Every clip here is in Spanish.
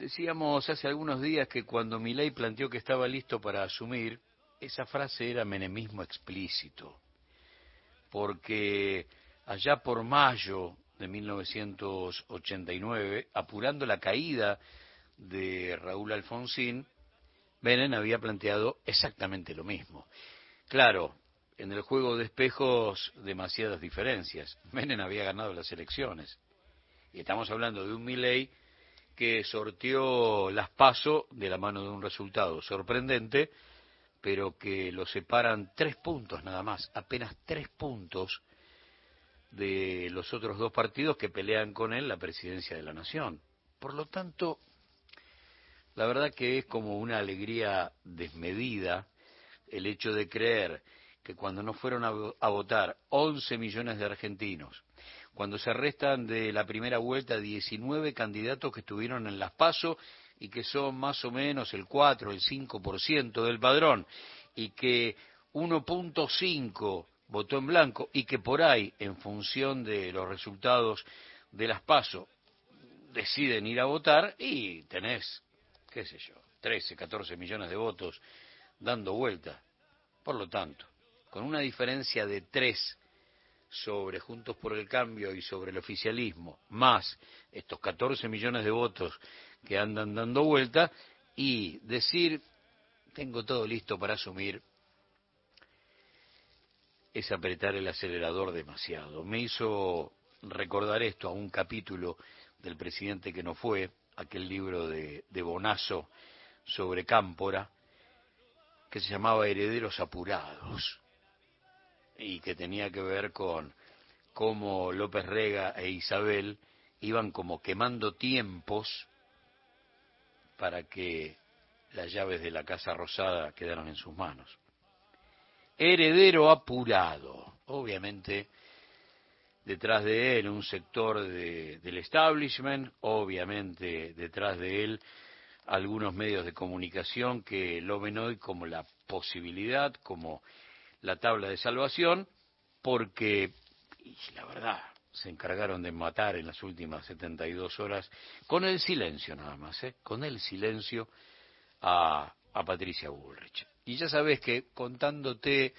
Decíamos hace algunos días que cuando Milei planteó que estaba listo para asumir, esa frase era menemismo explícito, porque allá por mayo de 1989, apurando la caída de Raúl Alfonsín, Menem había planteado exactamente lo mismo. Claro, en el juego de espejos demasiadas diferencias. Menem había ganado las elecciones. Y estamos hablando de un Milley que sorteó las pasos de la mano de un resultado sorprendente, pero que lo separan tres puntos nada más, apenas tres puntos de los otros dos partidos que pelean con él la presidencia de la nación. Por lo tanto, la verdad que es como una alegría desmedida el hecho de creer que cuando no fueron a, votar 11 millones de argentinos, cuando se restan de la primera vuelta 19 candidatos que estuvieron en las PASO y que son más o menos el 4, el 5% del padrón, y que 1.5 votó en blanco y que por ahí, en función de los resultados de las PASO, deciden ir a votar y tenés, qué sé yo, 13, 14 millones de votos dando vuelta. Por lo tanto, con una diferencia de 3 sobre Juntos por el Cambio y sobre el oficialismo, más estos 14 millones de votos que andan dando vuelta, y decir, tengo todo listo para asumir, es apretar el acelerador demasiado. Me hizo recordar esto a un capítulo del presidente que no fue, aquel libro de, de Bonazo sobre Cámpora, que se llamaba Herederos Apurados y que tenía que ver con cómo López Rega e Isabel iban como quemando tiempos para que las llaves de la Casa Rosada quedaran en sus manos. Heredero apurado, obviamente detrás de él un sector del establishment, obviamente detrás de él algunos medios de comunicación que lo ven hoy como la posibilidad, como la tabla de salvación, porque, y la verdad, se encargaron de matar en las últimas 72 horas, con el silencio nada más, ¿eh? con el silencio a, a Patricia Bullrich. Y ya sabes que contándote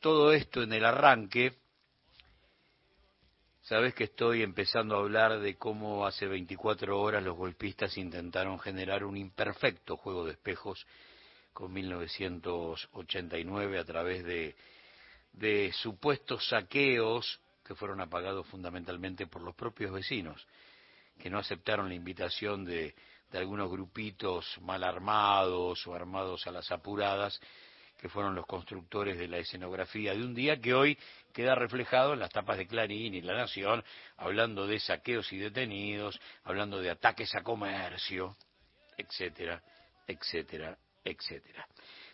todo esto en el arranque, sabes que estoy empezando a hablar de cómo hace 24 horas los golpistas intentaron generar un imperfecto juego de espejos con 1989 a través de, supuestos saqueos que fueron apagados fundamentalmente por los propios vecinos, que no aceptaron la invitación de, de algunos grupitos mal armados o armados a las apuradas, que fueron los constructores de la escenografía de un día que hoy queda reflejado en las tapas de Clarín y La Nación, hablando de saqueos y detenidos, hablando de ataques a comercio, etcétera, etcétera, etcétera.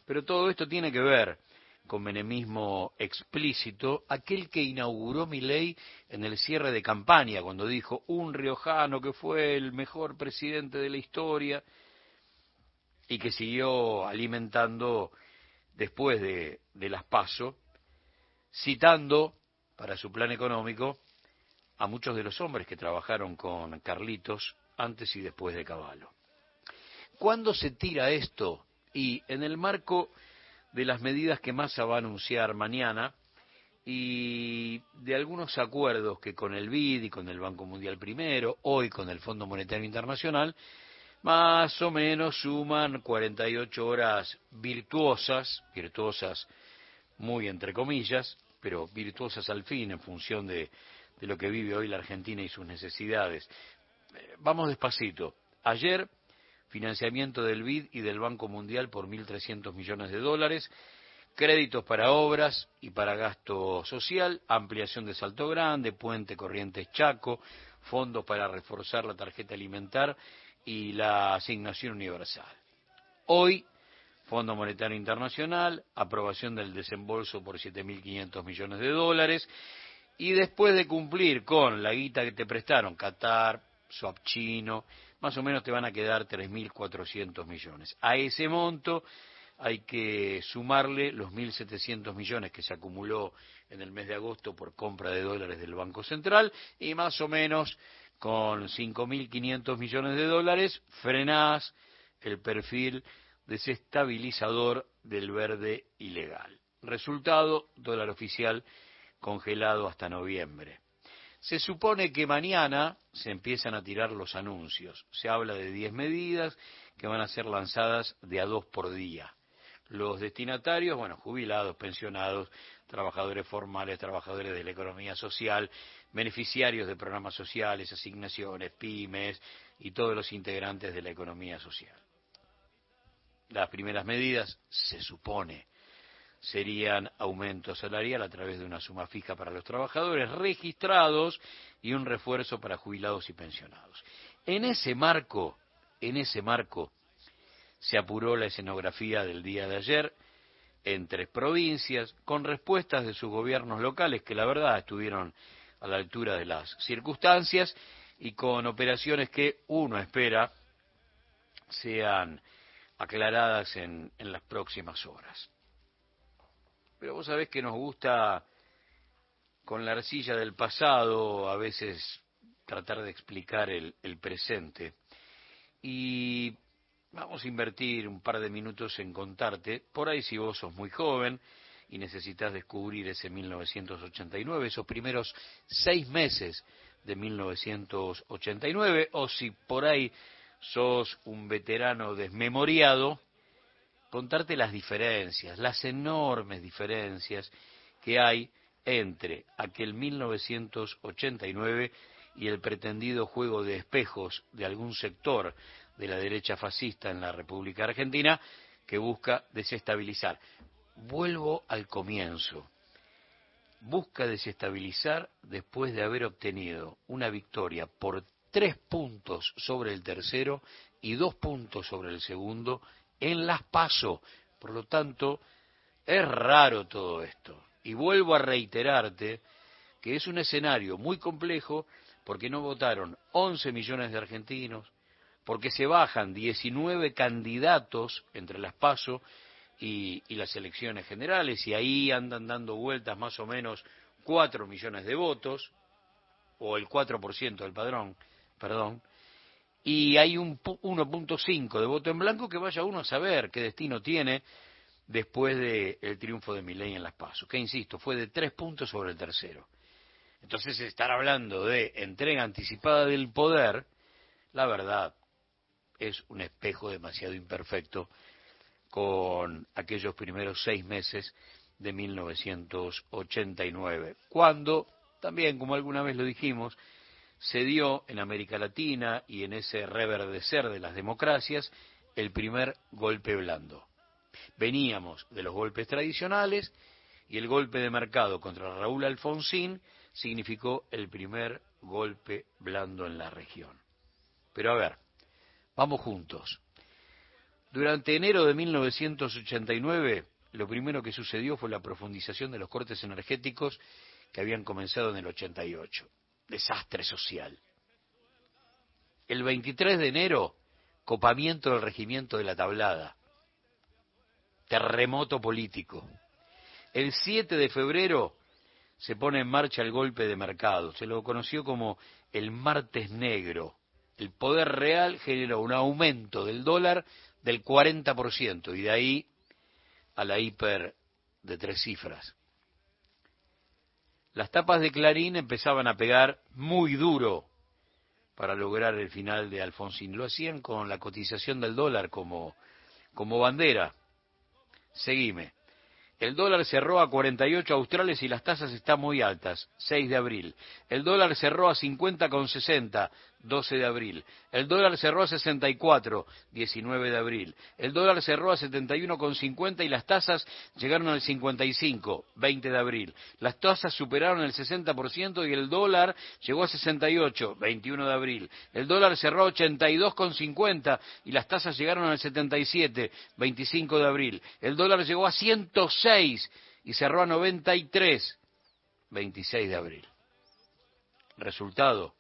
Pero todo esto tiene que ver con menemismo explícito, aquel que inauguró mi ley en el cierre de campaña, cuando dijo un riojano que fue el mejor presidente de la historia y que siguió alimentando después de, de las PASO, citando para su plan económico a muchos de los hombres que trabajaron con Carlitos antes y después de Caballo. ¿Cuándo se tira esto? Y en el marco de las medidas que Massa va a anunciar mañana y de algunos acuerdos que con el BID y con el Banco Mundial primero, hoy con el Fondo Monetario Internacional, más o menos suman 48 horas virtuosas, virtuosas muy entre comillas, pero virtuosas al fin en función de, de lo que vive hoy la Argentina y sus necesidades. Eh, vamos despacito. Ayer financiamiento del BID y del Banco Mundial por 1.300 millones de dólares, créditos para obras y para gasto social, ampliación de Salto Grande, Puente Corrientes Chaco, fondos para reforzar la tarjeta alimentar y la asignación universal. Hoy, Fondo Monetario Internacional, aprobación del desembolso por 7.500 millones de dólares, y después de cumplir con la guita que te prestaron Qatar, Swap Chino, más o menos te van a quedar 3.400 millones. A ese monto hay que sumarle los 1.700 millones que se acumuló en el mes de agosto por compra de dólares del Banco Central y más o menos con 5.500 millones de dólares, frenás el perfil desestabilizador del verde ilegal. Resultado, dólar oficial congelado hasta noviembre. Se supone que mañana se empiezan a tirar los anuncios. Se habla de 10 medidas que van a ser lanzadas de a dos por día. Los destinatarios, bueno, jubilados, pensionados, trabajadores formales, trabajadores de la economía social, beneficiarios de programas sociales, asignaciones, pymes y todos los integrantes de la economía social. Las primeras medidas, se supone, serían aumento salarial a través de una suma fija para los trabajadores registrados y un refuerzo para jubilados y pensionados. En ese marco, en ese marco, se apuró la escenografía del día de ayer en tres provincias, con respuestas de sus gobiernos locales que la verdad estuvieron a la altura de las circunstancias y con operaciones que uno espera sean aclaradas en, en las próximas horas. Pero vos sabés que nos gusta con la arcilla del pasado a veces tratar de explicar el, presente. Y vamos a invertir un par de minutos en contarte, por ahí si vos sos muy joven y necesitas descubrir ese 1989, esos primeros seis meses de 1989, o si por ahí sos un veterano desmemoriado, contarte las diferencias, las enormes diferencias que hay entre aquel 1989 y el pretendido juego de espejos de algún sector de la derecha fascista en la República Argentina que busca desestabilizar. Vuelvo al comienzo. Busca desestabilizar después de haber obtenido una victoria por tres puntos sobre el tercero y dos puntos sobre el segundo en las paso. Por lo tanto, es raro todo esto. Y vuelvo a reiterarte que es un escenario muy complejo porque no votaron 11 millones de argentinos, porque se bajan 19 candidatos entre las PASO y, y, las elecciones generales, y ahí andan dando vueltas más o menos 4 millones de votos, o el 4% del padrón, perdón, y hay un 1.5 de voto en blanco que vaya uno a saber qué destino tiene después del triunfo de Milei en las PASO, que insisto, fue de tres puntos sobre el tercero. Entonces, estar hablando de entrega anticipada del poder, la verdad, es un espejo demasiado imperfecto con aquellos primeros seis meses de 1989, cuando, también como alguna vez lo dijimos, se dio en América Latina y en ese reverdecer de las democracias el primer golpe blando. Veníamos de los golpes tradicionales y el golpe de mercado contra Raúl Alfonsín significó el primer golpe blando en la región. Pero a ver, vamos juntos. Durante enero de 1989, lo primero que sucedió fue la profundización de los cortes energéticos que habían comenzado en el 88 desastre social. El 23 de enero, copamiento del regimiento de la tablada, terremoto político. El 7 de febrero se pone en marcha el golpe de mercado, se lo conoció como el martes negro. El poder real generó un aumento del dólar del 40% y de ahí a la hiper de tres cifras las tapas de Clarín empezaban a pegar muy duro para lograr el final de Alfonsín. Lo hacían con la cotización del dólar como, como bandera. Seguime. El dólar cerró a 48 australes y las tasas están muy altas, 6 de abril. El dólar cerró a 50,60, 12 de abril. El dólar cerró a 64, 19 de abril. El dólar cerró a 71,50 y las tasas llegaron al 55, 20 de abril. Las tasas superaron el 60% y el dólar llegó a 68, 21 de abril. El dólar cerró a 82,50 y las tasas llegaron al 77, 25 de abril. El dólar llegó a 106 y cerró a 93, 26 de abril. Resultado,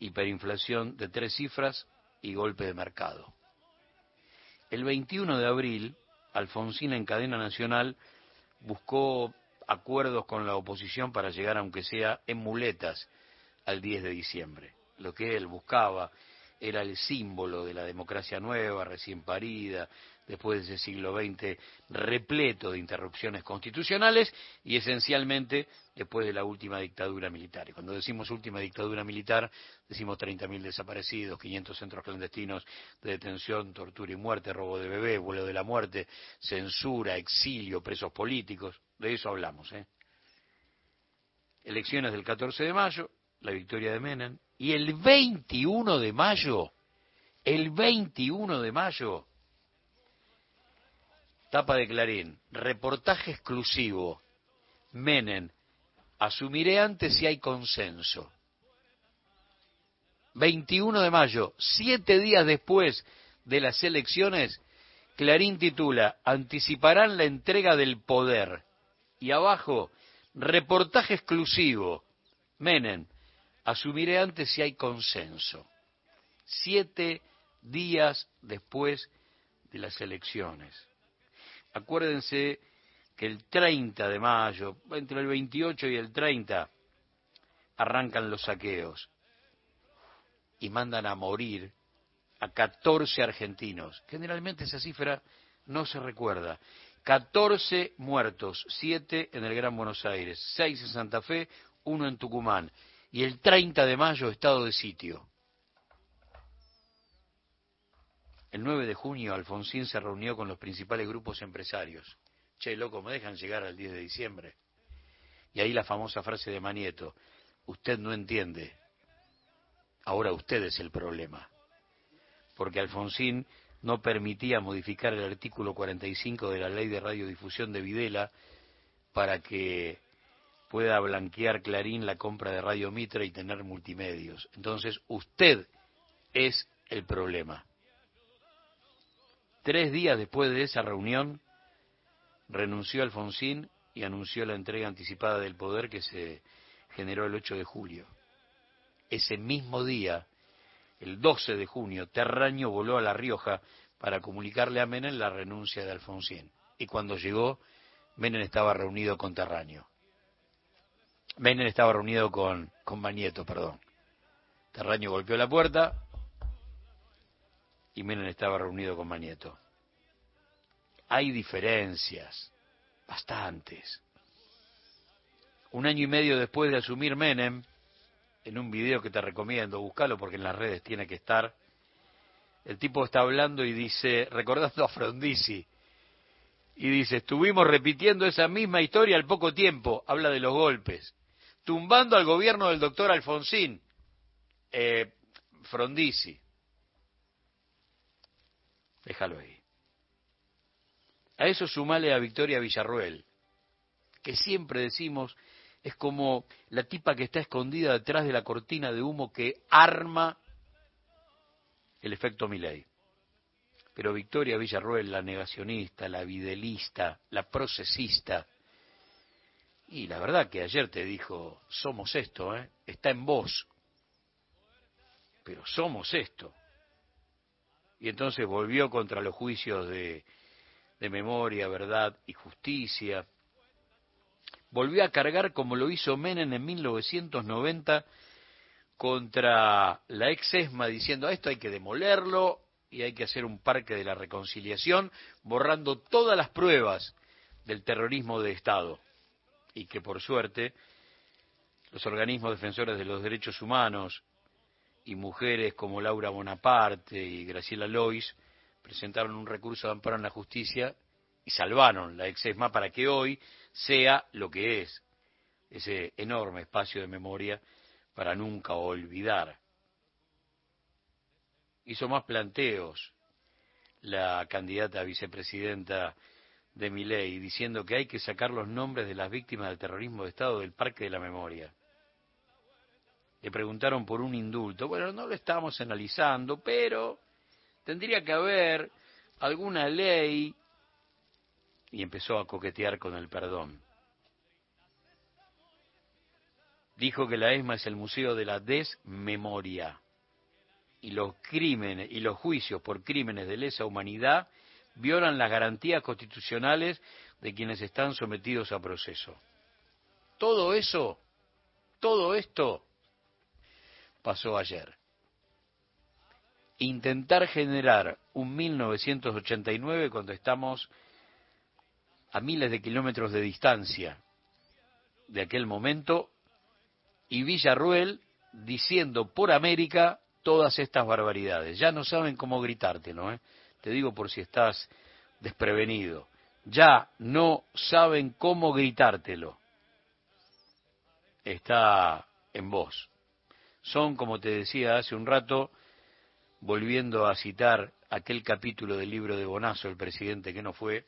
hiperinflación de tres cifras y golpe de mercado. El 21 de abril, Alfonsín en cadena nacional buscó acuerdos con la oposición para llegar, aunque sea en muletas, al 10 de diciembre. lo que él buscaba era el símbolo de la democracia nueva, recién parida, después de ese siglo XX repleto de interrupciones constitucionales y esencialmente después de la última dictadura militar. Y cuando decimos última dictadura militar, decimos 30.000 desaparecidos, 500 centros clandestinos de detención, tortura y muerte, robo de bebés, vuelo de la muerte, censura, exilio, presos políticos, de eso hablamos. ¿eh? Elecciones del 14 de mayo, la victoria de Menem, y el 21 de mayo, el 21 de mayo, tapa de Clarín, reportaje exclusivo, Menem, asumiré antes si hay consenso. 21 de mayo, siete días después de las elecciones, Clarín titula, anticiparán la entrega del poder. Y abajo, reportaje exclusivo, Menem, asumiré antes si hay consenso. Siete días después de las elecciones. Acuérdense que el 30 de mayo, entre el 28 y el 30, arrancan los saqueos y mandan a morir a 14 argentinos. Generalmente esa cifra no se recuerda. 14 muertos, 7 en el Gran Buenos Aires, 6 en Santa Fe, 1 en Tucumán y el 30 de mayo estado de sitio. El 9 de junio Alfonsín se reunió con los principales grupos empresarios. Che, loco, me dejan llegar al 10 de diciembre. Y ahí la famosa frase de Manieto, usted no entiende, ahora usted es el problema. Porque Alfonsín no permitía modificar el artículo 45 de la ley de radiodifusión de Videla para que pueda blanquear Clarín la compra de Radio Mitra y tener multimedios. Entonces, usted es el problema. Tres días después de esa reunión, renunció Alfonsín y anunció la entrega anticipada del poder que se generó el 8 de julio. Ese mismo día, el 12 de junio, Terraño voló a La Rioja para comunicarle a Menem la renuncia de Alfonsín. Y cuando llegó, Menem estaba reunido con Terraño. Menem estaba reunido con, con Manieto, perdón. Terraño golpeó la puerta y Menem estaba reunido con Manieto. Hay diferencias, bastantes. Un año y medio después de asumir Menem, en un video que te recomiendo, búscalo porque en las redes tiene que estar, el tipo está hablando y dice, recordando a Frondizi, y dice, estuvimos repitiendo esa misma historia al poco tiempo, habla de los golpes tumbando al gobierno del doctor Alfonsín, eh, Frondizi. Déjalo ahí. A eso sumale a Victoria Villarruel, que siempre decimos es como la tipa que está escondida detrás de la cortina de humo que arma el efecto Milei. Pero Victoria Villarruel, la negacionista, la videlista, la procesista, y la verdad que ayer te dijo, somos esto, ¿eh? está en vos, pero somos esto. Y entonces volvió contra los juicios de, de memoria, verdad y justicia. Volvió a cargar como lo hizo Menem en 1990 contra la ex ESMA diciendo esto hay que demolerlo y hay que hacer un parque de la reconciliación, borrando todas las pruebas del terrorismo de Estado y que por suerte los organismos defensores de los derechos humanos y mujeres como Laura Bonaparte y Graciela Lois presentaron un recurso de amparo en la justicia y salvaron la exesma para que hoy sea lo que es, ese enorme espacio de memoria para nunca olvidar. Hizo más planteos la candidata a vicepresidenta de mi ley, diciendo que hay que sacar los nombres de las víctimas del terrorismo de Estado del Parque de la Memoria. Le preguntaron por un indulto. Bueno, no lo estamos analizando, pero tendría que haber alguna ley y empezó a coquetear con el perdón. Dijo que la ESMA es el museo de la desmemoria y los crímenes y los juicios por crímenes de lesa humanidad violan las garantías constitucionales de quienes están sometidos a proceso. Todo eso, todo esto, pasó ayer. Intentar generar un 1989 cuando estamos a miles de kilómetros de distancia de aquel momento y Villarruel diciendo por América todas estas barbaridades. Ya no saben cómo gritártelo, ¿eh? Te digo por si estás desprevenido. Ya no saben cómo gritártelo. Está en vos. Son, como te decía hace un rato, volviendo a citar aquel capítulo del libro de Bonazo, el presidente que no fue,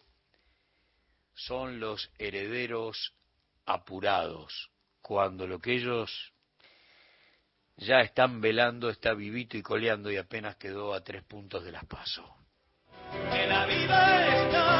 son los herederos apurados, cuando lo que ellos ya están velando está vivito y coleando y apenas quedó a tres puntos de las paso. Que la vida está